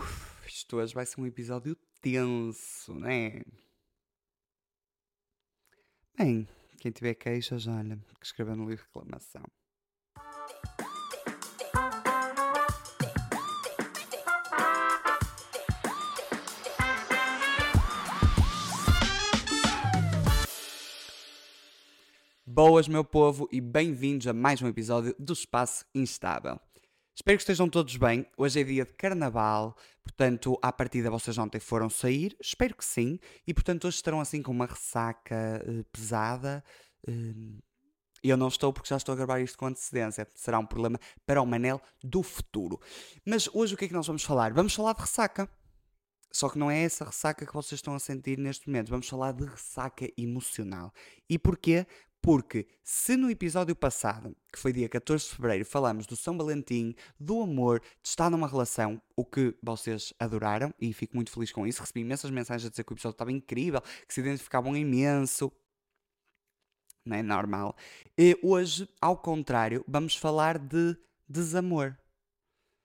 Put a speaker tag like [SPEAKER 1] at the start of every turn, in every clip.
[SPEAKER 1] Uf, isto hoje vai ser um episódio tenso, né? Bem, quem tiver queixas, olha, que escreva no livro reclamação. Boas, meu povo, e bem-vindos a mais um episódio do Espaço Instável. Espero que estejam todos bem. Hoje é dia de carnaval, portanto, à partida vocês ontem foram sair, espero que sim, e portanto hoje estarão assim com uma ressaca uh, pesada. Uh, eu não estou porque já estou a gravar isto com antecedência. Será um problema para o Manel do futuro. Mas hoje o que é que nós vamos falar? Vamos falar de ressaca. Só que não é essa ressaca que vocês estão a sentir neste momento. Vamos falar de ressaca emocional. E porquê? Porque se no episódio passado, que foi dia 14 de fevereiro, falamos do São Valentim, do amor, de estar numa relação, o que vocês adoraram, e fico muito feliz com isso, recebi imensas mensagens a dizer que o episódio estava incrível, que se identificavam imenso. Não é normal. E hoje, ao contrário, vamos falar de desamor.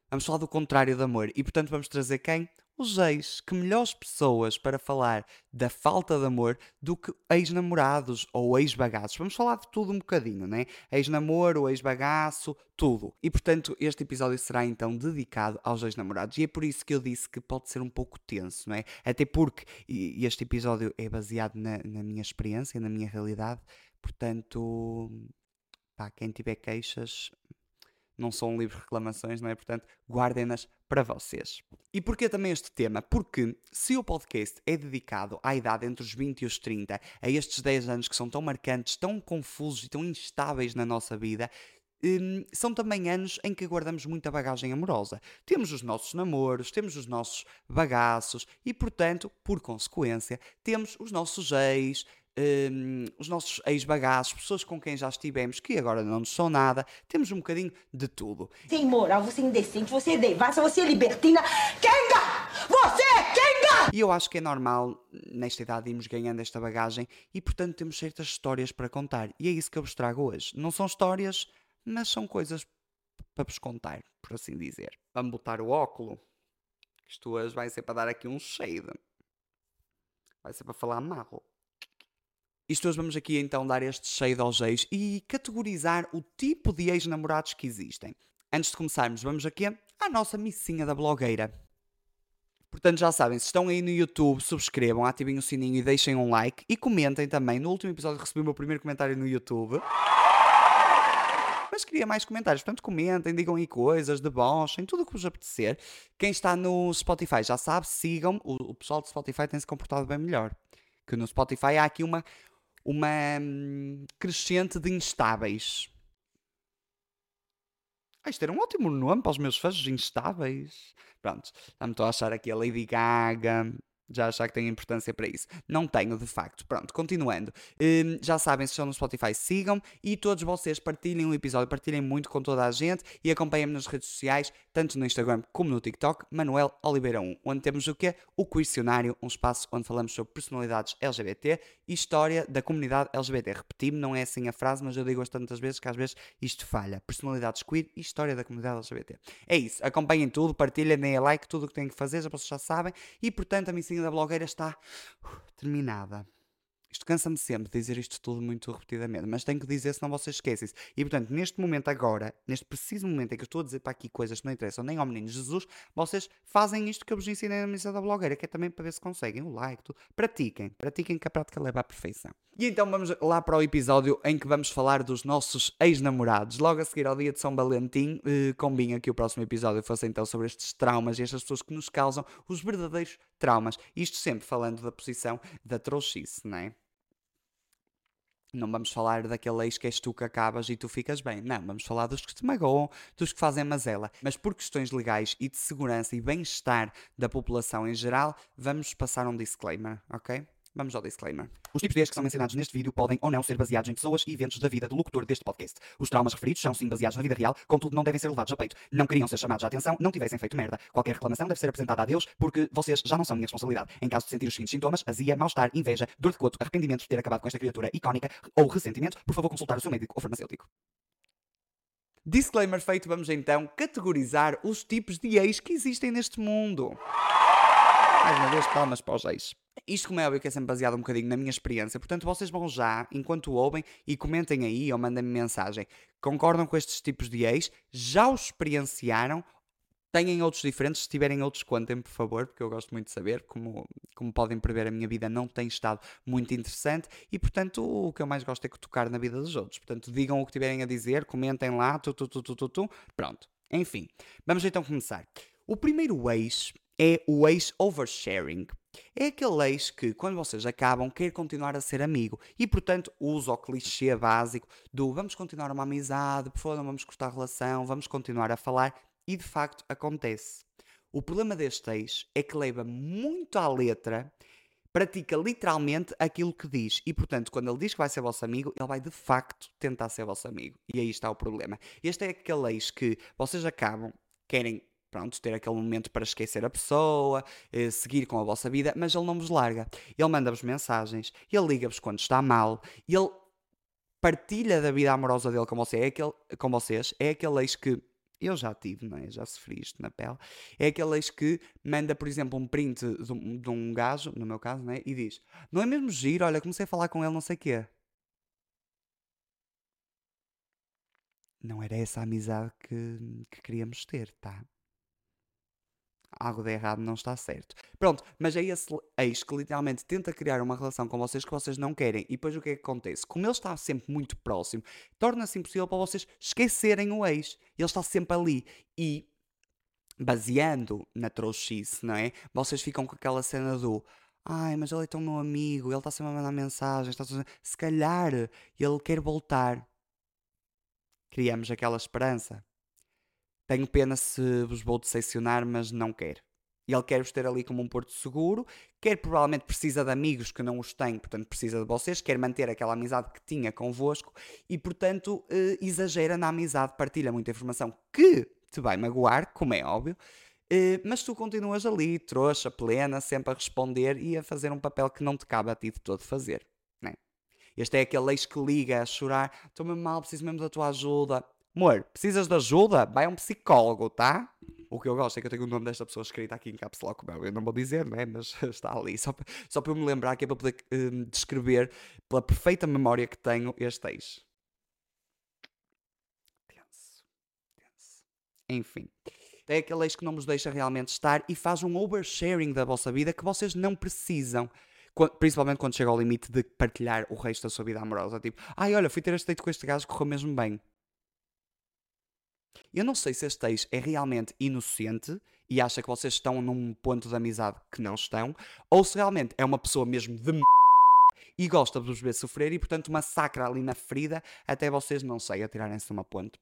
[SPEAKER 1] Vamos falar do contrário de amor. E portanto vamos trazer quem? Os ex, que melhores pessoas para falar da falta de amor do que ex-namorados ou ex-bagaços. Vamos falar de tudo um bocadinho, né? Ex-namoro, ex-bagaço, tudo. E portanto, este episódio será então dedicado aos ex-namorados. E é por isso que eu disse que pode ser um pouco tenso, não é? Até porque este episódio é baseado na, na minha experiência, na minha realidade. Portanto, pá, quem tiver queixas, não são de reclamações, não é? Portanto, guardem-nas para vocês. E porquê também este tema? Porque se o podcast é dedicado à idade entre os 20 e os 30, a estes 10 anos que são tão marcantes, tão confusos e tão instáveis na nossa vida, hum, são também anos em que guardamos muita bagagem amorosa. Temos os nossos namoros, temos os nossos bagaços e, portanto, por consequência, temos os nossos ex, um, os nossos ex-bagaços, pessoas com quem já estivemos, que agora não nos são nada, temos um bocadinho de tudo.
[SPEAKER 2] Sem moral, você é indecente, você é devassa, você é libertina. Kenga! Você é Kenga!
[SPEAKER 1] E eu acho que é normal, nesta idade, irmos ganhando esta bagagem e, portanto, temos certas histórias para contar. E é isso que eu vos trago hoje. Não são histórias, mas são coisas para vos contar, por assim dizer. Vamos botar o óculo. Isto hoje vai ser para dar aqui um shade. Vai ser para falar mal. Isto hoje vamos aqui então dar este cheio aos ex e categorizar o tipo de ex-namorados que existem. Antes de começarmos, vamos aqui à nossa missinha da blogueira. Portanto, já sabem, se estão aí no YouTube, subscrevam, ativem o sininho e deixem um like e comentem também. No último episódio recebi o meu primeiro comentário no YouTube. Mas queria mais comentários, portanto comentem, digam aí coisas, debonchem, tudo o que vos apetecer. Quem está no Spotify já sabe, sigam. O pessoal do Spotify tem se comportado bem melhor. Que no Spotify há aqui uma, uma hum, crescente de instáveis. Ah, isto era um ótimo nome para os meus fãs, instáveis. Pronto, já me estou a achar aqui a Lady Gaga, já achar que tem importância para isso. Não tenho, de facto. Pronto, continuando. Um, já sabem, se estão no Spotify, sigam e todos vocês partilhem o episódio, partilhem muito com toda a gente e acompanhem-me nas redes sociais, tanto no Instagram como no TikTok, Manuel Oliveira 1, onde temos o quê? O Questionário, um espaço onde falamos sobre personalidades LGBT e história da comunidade LGBT. Repeti-me, não é assim a frase, mas eu digo tantas vezes que às vezes isto falha. Personalidades queer e história da comunidade LGBT. É isso, acompanhem tudo, partilhem, deem like, tudo o que têm que fazer, já vocês já sabem, e portanto a missão da blogueira está uh, terminada. Isto cansa-me sempre dizer isto tudo muito repetidamente, mas tenho que dizer senão vocês esquecem-se. E portanto, neste momento agora, neste preciso momento em que eu estou a dizer para aqui coisas que não interessam nem ao menino Jesus, vocês fazem isto que eu vos ensinei na missa da blogueira, que é também para ver se conseguem o like, tudo. Pratiquem, pratiquem que a prática leva à perfeição. E então vamos lá para o episódio em que vamos falar dos nossos ex-namorados. Logo a seguir ao dia de São Valentim, eh, combinha que o próximo episódio fosse então sobre estes traumas e estas pessoas que nos causam os verdadeiros traumas. Isto sempre falando da posição da trouxice, não é? Não vamos falar daquele ex que és tu que acabas e tu ficas bem. Não, vamos falar dos que te magoam, dos que fazem mazela. Mas por questões legais e de segurança e bem-estar da população em geral, vamos passar um disclaimer, ok? Vamos ao disclaimer. Os tipos de ex que são mencionados neste vídeo podem ou não ser baseados em pessoas e eventos da vida do locutor deste podcast. Os traumas referidos são sim baseados na vida real, contudo não devem ser levados a peito. Não queriam ser chamados à atenção, não tivessem feito merda. Qualquer reclamação deve ser apresentada a Deus, porque vocês já não são minha responsabilidade. Em caso de sentir os seguintes sintomas, azia, mal-estar, inveja, dor de coto, arrependimento de ter acabado com esta criatura icónica ou ressentimento, por favor consultar o seu médico ou farmacêutico. Disclaimer feito, vamos então categorizar os tipos de ex que existem neste mundo. Mais uma vez, palmas para os ex. Isto, como é óbvio, que é sempre baseado um bocadinho na minha experiência, portanto, vocês vão já, enquanto ouvem, e comentem aí ou mandem-me mensagem. Concordam com estes tipos de ex? Já os experienciaram? Têm outros diferentes? Se tiverem outros, contem por favor, porque eu gosto muito de saber. Como, como podem prever, a minha vida não tem estado muito interessante e, portanto, o que eu mais gosto é tocar na vida dos outros. Portanto, digam o que tiverem a dizer, comentem lá, tu, tu, tu, tu, tu, tu. Pronto. Enfim, vamos então começar. O primeiro ex é o ex oversharing. É aquele ex que, quando vocês acabam, quer continuar a ser amigo e, portanto, usa o clichê básico do vamos continuar uma amizade, por favor, não vamos cortar a relação, vamos continuar a falar e de facto acontece. O problema deste ex é que leva muito à letra, pratica literalmente aquilo que diz. E portanto, quando ele diz que vai ser vosso amigo, ele vai de facto tentar ser vosso amigo. E aí está o problema. Este é aquele ex que vocês acabam, querem pronto, ter aquele momento para esquecer a pessoa, eh, seguir com a vossa vida, mas ele não vos larga. Ele manda-vos mensagens, ele liga-vos quando está mal, ele partilha da vida amorosa dele com, você, é aquele, com vocês, é aquele ex que eu já tive, não é? Já sofri isto na pele. É aquele ex que manda, por exemplo, um print de um, de um gajo, no meu caso, não é? E diz: Não é mesmo giro? Olha, comecei a falar com ele, não sei o quê. Não era essa a amizade que, que queríamos ter, tá? Algo de errado não está certo. Pronto, mas é esse ex que literalmente tenta criar uma relação com vocês que vocês não querem. E depois o que é que acontece? Como ele está sempre muito próximo, torna-se impossível para vocês esquecerem o ex. Ele está sempre ali. E baseando na trouxice, não é? Vocês ficam com aquela cena do ai, mas ele é tão meu amigo, ele está sempre a mandar mensagens, está se calhar ele quer voltar. Criamos aquela esperança. Tenho pena se vos vou decepcionar, mas não quero. Ele quer-vos ter ali como um porto seguro, quer provavelmente precisa de amigos que não os têm, portanto precisa de vocês, quer manter aquela amizade que tinha convosco e, portanto, eh, exagera na amizade, partilha muita informação que te vai magoar, como é óbvio, eh, mas tu continuas ali, trouxa, plena, sempre a responder e a fazer um papel que não te cabe a ti de todo fazer. Né? Este é aquele ex que liga a chorar, estou mesmo mal, preciso mesmo da tua ajuda. Amor, precisas de ajuda? Vai a um psicólogo, tá? O que eu gosto é que eu tenho o nome desta pessoa escrito aqui em caps lock, eu não vou dizer, né? Mas está ali, só, só para eu me lembrar que é para poder um, descrever pela perfeita memória que tenho este ex. Tenso, tenso. Enfim. É aquele ex que não vos deixa realmente estar e faz um oversharing da vossa vida que vocês não precisam principalmente quando chega ao limite de partilhar o resto da sua vida amorosa. Tipo, ai, olha, fui ter este date com este gajo, correu mesmo bem. Eu não sei se este ex é realmente inocente e acha que vocês estão num ponto de amizade que não estão, ou se realmente é uma pessoa mesmo de m... e gosta de vos ver sofrer e, portanto, massacra ali na ferida até vocês, não sei, atirarem-se de uma ponte.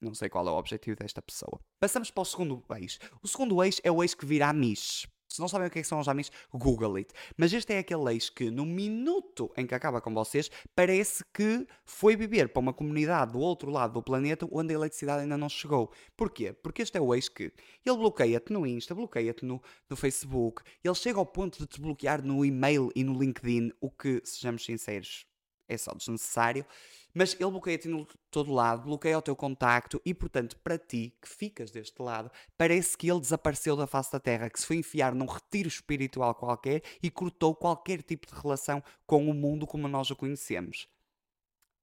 [SPEAKER 1] Não sei qual é o objetivo desta pessoa. Passamos para o segundo ex. O segundo ex é o ex que vira a Mish. Se não sabem o que, é que são os amigos, Google it. Mas este é aquele ex que, no minuto em que acaba com vocês, parece que foi viver para uma comunidade do outro lado do planeta onde a eletricidade ainda não chegou. Porquê? Porque este é o ex que ele bloqueia-te no Insta, bloqueia-te no, no Facebook, ele chega ao ponto de te bloquear no e-mail e no LinkedIn, o que, sejamos sinceros, é só desnecessário. Mas ele bloqueia-te em todo lado, bloqueia o teu contacto e, portanto, para ti, que ficas deste lado, parece que ele desapareceu da face da Terra, que se foi enfiar num retiro espiritual qualquer e cortou qualquer tipo de relação com o mundo como nós o conhecemos.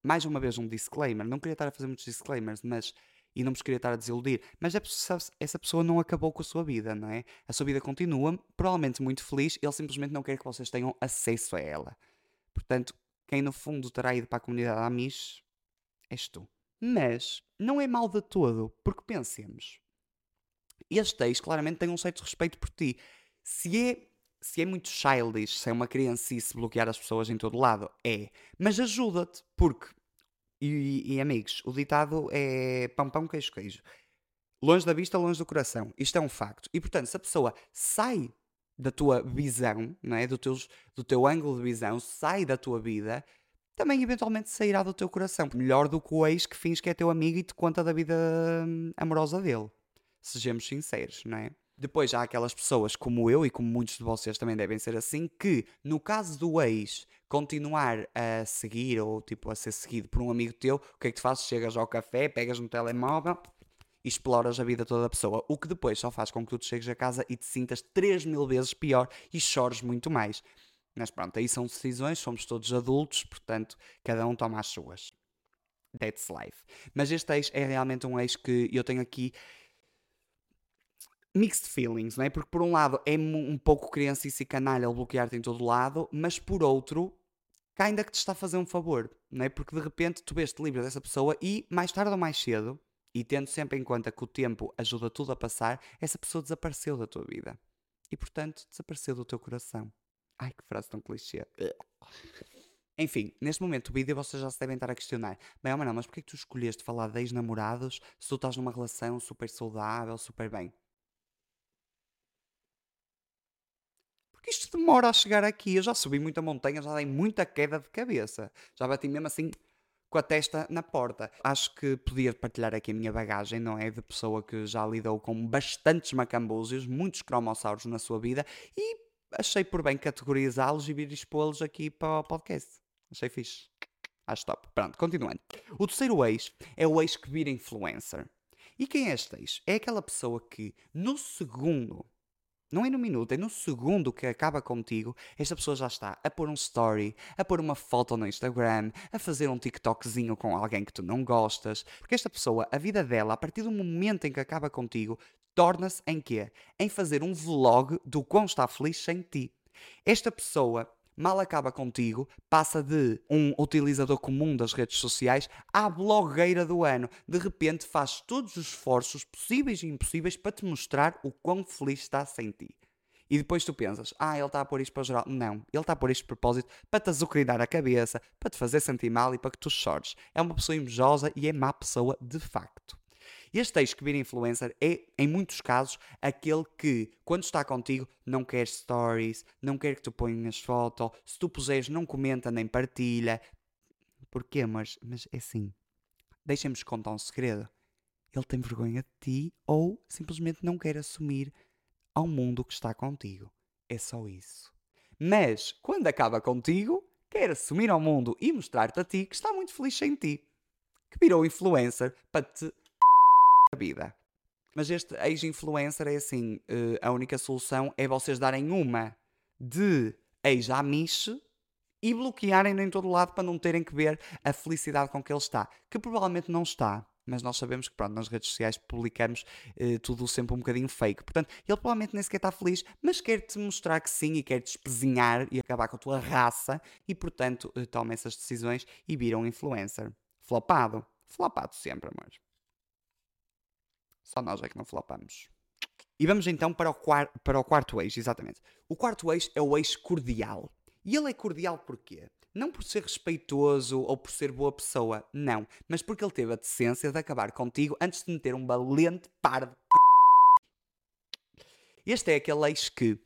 [SPEAKER 1] Mais uma vez, um disclaimer. Não queria estar a fazer muitos disclaimers, mas. E não vos queria estar a desiludir. Mas essa pessoa não acabou com a sua vida, não é? A sua vida continua, provavelmente muito feliz, ele simplesmente não quer que vocês tenham acesso a ela. Portanto, quem no fundo terá ido para a comunidade Amish és tu. Mas não é mal de todo, porque pensemos. Este ex claramente tem um certo respeito por ti. Se é, se é muito childish, se é uma criancice bloquear as pessoas em todo lado, é. Mas ajuda-te, porque. E, e, amigos, o ditado é pão, pão, queijo, queijo. Longe da vista, longe do coração. Isto é um facto. E portanto, se a pessoa sai da tua visão, não é? do, teus, do teu ângulo de visão, sai da tua vida, também eventualmente sairá do teu coração. Melhor do que o ex que fins que é teu amigo e te conta da vida hum, amorosa dele. Sejamos sinceros, não é? Depois há aquelas pessoas como eu e como muitos de vocês também devem ser assim, que no caso do ex continuar a seguir ou tipo a ser seguido por um amigo teu, o que é que tu fazes? Chegas ao café, pegas no telemóvel e exploras a vida toda da pessoa, o que depois só faz com que tu chegues a casa e te sintas 3 mil vezes pior e chores muito mais. Mas pronto, aí são decisões, somos todos adultos, portanto, cada um toma as suas. That's life. Mas este ex é realmente um ex que eu tenho aqui mixed feelings, não é? Porque por um lado é um pouco criança e canalha ele bloquear-te em todo lado, mas por outro, ainda que te está a fazer um favor, não é? Porque de repente tu vês-te livre dessa pessoa e mais tarde ou mais cedo, e tendo sempre em conta que o tempo ajuda tudo a passar, essa pessoa desapareceu da tua vida. E portanto, desapareceu do teu coração. Ai, que frase tão clichê. Enfim, neste momento do vídeo vocês já se devem estar a questionar. Bem, não, mas porquê que tu escolheste falar de ex-namorados se tu estás numa relação super saudável, super bem? Porque isto demora a chegar aqui. Eu já subi muita montanha, já dei muita queda de cabeça. Já bati mesmo assim com a testa na porta. Acho que podia partilhar aqui a minha bagagem, não é? De pessoa que já lidou com bastantes macambúzios, muitos cromossauros na sua vida e achei por bem categorizá-los e vir expô-los aqui para o podcast. Achei fixe. Acho top. Pronto, continuando. O terceiro ex é o ex que vira influencer. E quem é este ex? É aquela pessoa que, no segundo não é no minuto, é no segundo que acaba contigo, esta pessoa já está a pôr um story, a pôr uma foto no Instagram, a fazer um TikTokzinho com alguém que tu não gostas. Porque esta pessoa, a vida dela, a partir do momento em que acaba contigo, torna-se em quê? Em fazer um vlog do quão está feliz sem ti. Esta pessoa mal acaba contigo, passa de um utilizador comum das redes sociais à blogueira do ano. De repente faz todos os esforços possíveis e impossíveis para te mostrar o quão feliz está sem ti. E depois tu pensas, ah, ele está a pôr isto para geral. Não, ele está a pôr isto de propósito para te azucrinar a cabeça, para te fazer sentir mal e para que tu chores. É uma pessoa invejosa e é má pessoa de facto. Este ex que vira influencer é, em muitos casos, aquele que, quando está contigo, não quer stories, não quer que tu ponhas foto, se tu puseres, não comenta nem partilha. Porquê? Mas, mas é assim. Deixem-me contar um segredo. Ele tem vergonha de ti ou simplesmente não quer assumir ao mundo que está contigo. É só isso. Mas, quando acaba contigo, quer assumir ao mundo e mostrar-te a ti que está muito feliz sem ti. Que virou influencer para te vida. Mas este ex-influencer é assim: uh, a única solução é vocês darem uma de ex-amiche e bloquearem-no em todo lado para não terem que ver a felicidade com que ele está. Que provavelmente não está. Mas nós sabemos que pronto, nas redes sociais publicamos uh, tudo sempre um bocadinho fake. Portanto, ele provavelmente nem sequer está feliz, mas quer-te mostrar que sim e quer-te espezinhar e acabar com a tua raça. E portanto, uh, toma essas decisões e vira um influencer. Flopado. Flopado sempre, amor. Só nós é que não flopamos. E vamos então para o, quarto, para o quarto eixo, exatamente. O quarto eixo é o eixo cordial. E ele é cordial porquê? Não por ser respeitoso ou por ser boa pessoa, não. Mas porque ele teve a decência de acabar contigo antes de meter um valente par de Este é aquele eixo que,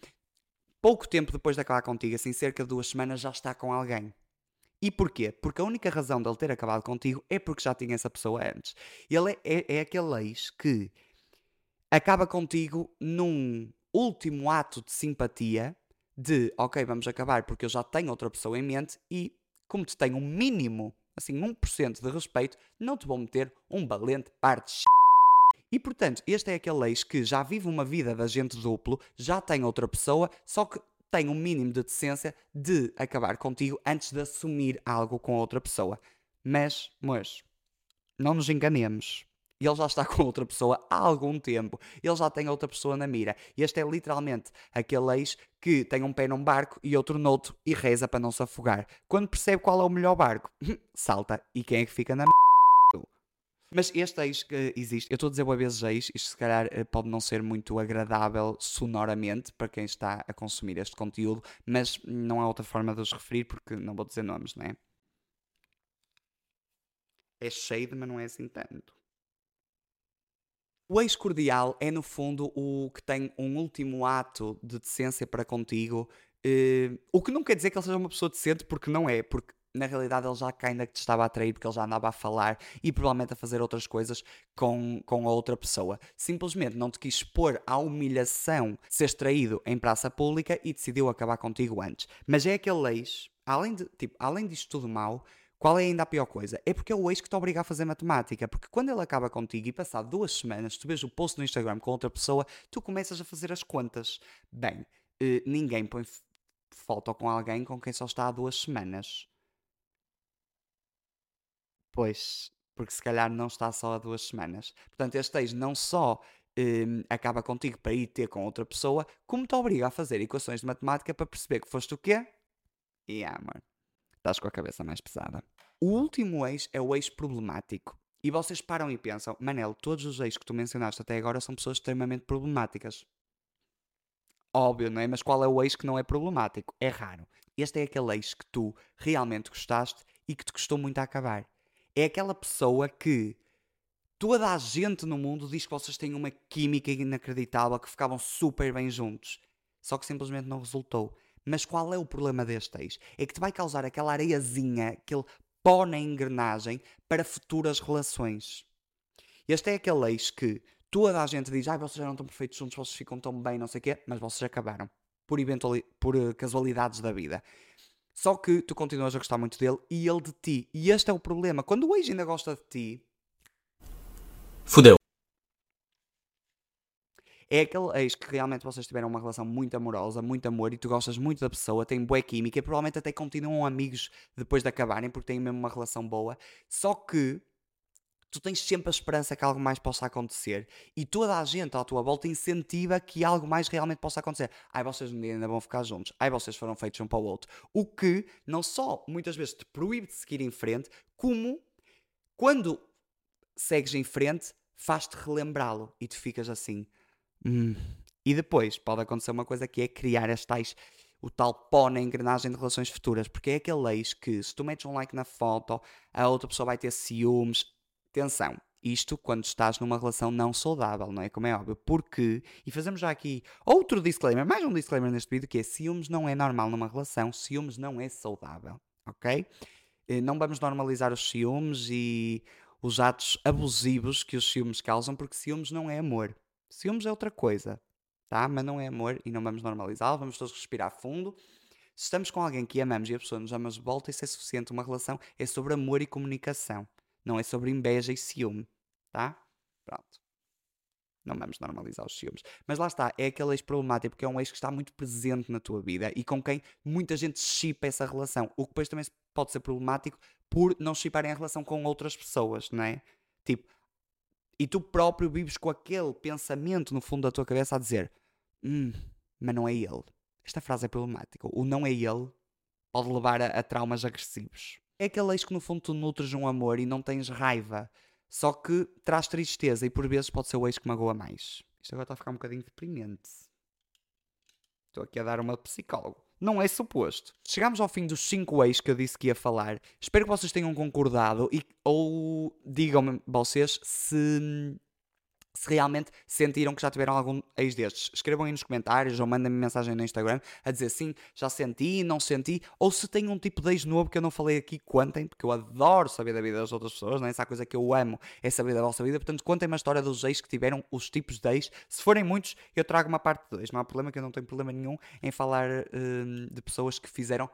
[SPEAKER 1] pouco tempo depois de acabar contigo, assim cerca de duas semanas, já está com alguém. E porquê? Porque a única razão dele ter acabado contigo é porque já tinha essa pessoa antes. Ele é, é, é aquele ex que acaba contigo num último ato de simpatia de ok, vamos acabar porque eu já tenho outra pessoa em mente e como te tenho um mínimo, assim, 1% de respeito, não te vou meter um valente parte de e portanto, este é aquele ex que já vive uma vida de agente duplo, já tem outra pessoa, só que tem um mínimo de decência de acabar contigo antes de assumir algo com outra pessoa. Mas, mas, não nos enganemos. Ele já está com outra pessoa há algum tempo. Ele já tem outra pessoa na mira. Este é literalmente aquele ex que tem um pé num barco e outro noutro e reza para não se afogar. Quando percebe qual é o melhor barco, salta. E quem é que fica na mas este ex que existe, eu estou a dizer uma vez ex, isto se calhar eh, pode não ser muito agradável sonoramente para quem está a consumir este conteúdo, mas não há outra forma de os referir porque não vou dizer nomes, não é? É shade, mas não é assim tanto. O ex cordial é, no fundo, o que tem um último ato de decência para contigo. Uh, o que não quer dizer que ele seja uma pessoa decente, porque não é. Porque na realidade ele já ainda te estava a atrair porque ele já andava a falar e provavelmente a fazer outras coisas com, com a outra pessoa. Simplesmente não te quis expor à humilhação de seres traído em praça pública e decidiu acabar contigo antes. Mas é aquele ex, além, de, tipo, além disto tudo mal, qual é ainda a pior coisa? É porque é o ex que te obriga a fazer matemática. Porque quando ele acaba contigo e passado duas semanas, tu vês o post no Instagram com outra pessoa, tu começas a fazer as contas. Bem, eh, ninguém põe foto com alguém com quem só está há duas semanas. Pois, porque se calhar não está só há duas semanas. Portanto, este ex não só um, acaba contigo para ir ter com outra pessoa, como te obriga a fazer equações de matemática para perceber que foste o quê? E amor, estás com a cabeça mais pesada. O último ex é o ex problemático. E vocês param e pensam, Manel, todos os ex que tu mencionaste até agora são pessoas extremamente problemáticas. Óbvio, não é? Mas qual é o ex que não é problemático? É raro. Este é aquele ex que tu realmente gostaste e que te custou muito a acabar. É aquela pessoa que toda a gente no mundo diz que vocês têm uma química inacreditável, que ficavam super bem juntos. Só que simplesmente não resultou. Mas qual é o problema deste ex? É que te vai causar aquela areiazinha, aquele pó na engrenagem para futuras relações. Este é aquele ex que toda a gente diz: ah, vocês já não estão perfeitos juntos, vocês ficam tão bem, não sei o quê, mas vocês acabaram. Por, por uh, casualidades da vida. Só que tu continuas a gostar muito dele e ele de ti. E este é o problema. Quando o ex ainda gosta de ti,
[SPEAKER 3] Fudeu.
[SPEAKER 1] É aquele ex que realmente vocês tiveram uma relação muito amorosa, muito amor e tu gostas muito da pessoa, tem boa química e provavelmente até continuam amigos depois de acabarem porque têm mesmo uma relação boa. Só que tu tens sempre a esperança que algo mais possa acontecer e toda a gente à tua volta incentiva que algo mais realmente possa acontecer. Ai, vocês ainda vão ficar juntos. Ai, vocês foram feitos um para o outro. O que não só muitas vezes te proíbe de seguir em frente, como quando segues em frente, faz-te relembrá-lo e tu ficas assim. Hum. E depois pode acontecer uma coisa que é criar as tais, o tal pó na engrenagem de relações futuras, porque é aquele ex que se tu metes um like na foto, a outra pessoa vai ter ciúmes. Atenção, isto quando estás numa relação não saudável, não é? Como é óbvio. Porque, e fazemos já aqui outro disclaimer, mais um disclaimer neste vídeo, que é ciúmes não é normal numa relação, ciúmes não é saudável, ok? Eh, não vamos normalizar os ciúmes e os atos abusivos que os ciúmes causam, porque ciúmes não é amor. Ciúmes é outra coisa, tá? Mas não é amor e não vamos normalizá-lo, vamos todos respirar fundo. Se estamos com alguém que amamos e a pessoa nos ama de volta, isso é suficiente. Uma relação é sobre amor e comunicação, não é sobre inveja e ciúme, tá? Pronto. Não vamos normalizar os ciúmes. Mas lá está, é aquele ex problemático, porque é um ex que está muito presente na tua vida e com quem muita gente chipa essa relação. O que depois também pode ser problemático por não chiparem a relação com outras pessoas, não é? Tipo, e tu próprio vives com aquele pensamento no fundo da tua cabeça a dizer: Hum, mas não é ele. Esta frase é problemática. O não é ele pode levar a, a traumas agressivos. É aquele ex que no fundo tu nutres um amor e não tens raiva, só que traz tristeza e por vezes pode ser o ex que magoa mais. Isto agora está a ficar um bocadinho deprimente. Estou aqui a dar uma psicólogo. Não é suposto. Chegamos ao fim dos 5 ex que eu disse que ia falar. Espero que vocês tenham concordado e, ou digam-me vocês se se realmente sentiram que já tiveram algum ex destes. Escrevam aí nos comentários ou mandem-me mensagem no Instagram a dizer sim, já senti, não senti, ou se tem um tipo de ex novo que eu não falei aqui, contem, porque eu adoro saber da vida das outras pessoas, não é? Essa coisa que eu amo é saber da vossa vida, portanto contem uma história dos ex que tiveram os tipos de ex. Se forem muitos, eu trago uma parte de ex, não há problema que eu não tenho problema nenhum em falar hum, de pessoas que fizeram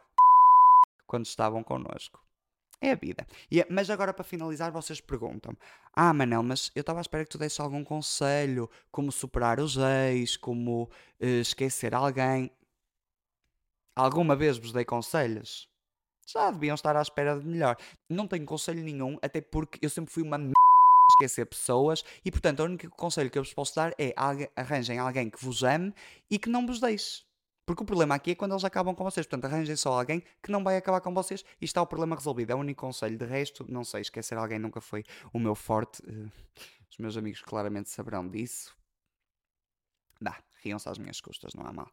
[SPEAKER 1] quando estavam connosco. É a vida. É, mas agora, para finalizar, vocês perguntam: Ah, Manel, mas eu estava à espera que tu desse algum conselho, como superar os ex, como uh, esquecer alguém. Alguma vez vos dei conselhos? Já deviam estar à espera de melhor. Não tenho conselho nenhum, até porque eu sempre fui uma m... esquecer pessoas e, portanto, o único conselho que eu vos posso dar é arranjem alguém que vos ame e que não vos deixe. Porque o problema aqui é quando eles acabam com vocês. Portanto, arranjem só alguém que não vai acabar com vocês e está o problema resolvido. É o único conselho. De resto, não sei, esquecer alguém nunca foi o meu forte. Uh, os meus amigos claramente saberão disso. Dá, riam-se às minhas custas, não há mal.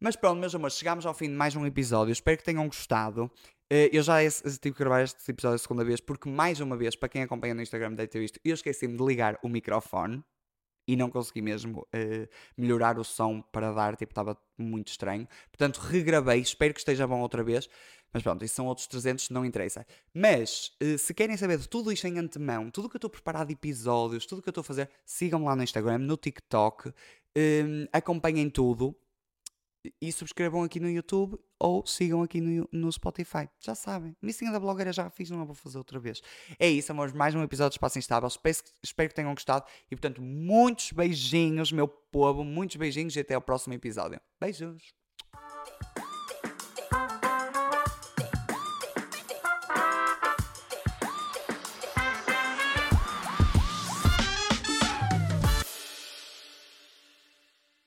[SPEAKER 1] Mas pronto, meus amores, chegámos ao fim de mais um episódio. Espero que tenham gostado. Uh, eu já tive que gravar este episódio a segunda vez, porque mais uma vez, para quem acompanha no Instagram deve ter visto, eu esqueci-me de ligar o microfone e não consegui mesmo uh, melhorar o som para dar, tipo, estava muito estranho. Portanto, regravei, espero que esteja bom outra vez. Mas pronto, isso são outros 300, não interessa. Mas, uh, se querem saber de tudo isto em antemão, tudo que eu estou preparado de episódios, tudo que eu estou a fazer, sigam-me lá no Instagram, no TikTok, uh, acompanhem tudo. E subscrevam aqui no YouTube ou sigam aqui no, no Spotify. Já sabem. Missinha da blogueira já fiz, não vou fazer outra vez. É isso, amores. Mais um episódio de Espaço Instável. Espero, espero que tenham gostado. E, portanto, muitos beijinhos, meu povo. Muitos beijinhos e até ao próximo episódio. Beijos.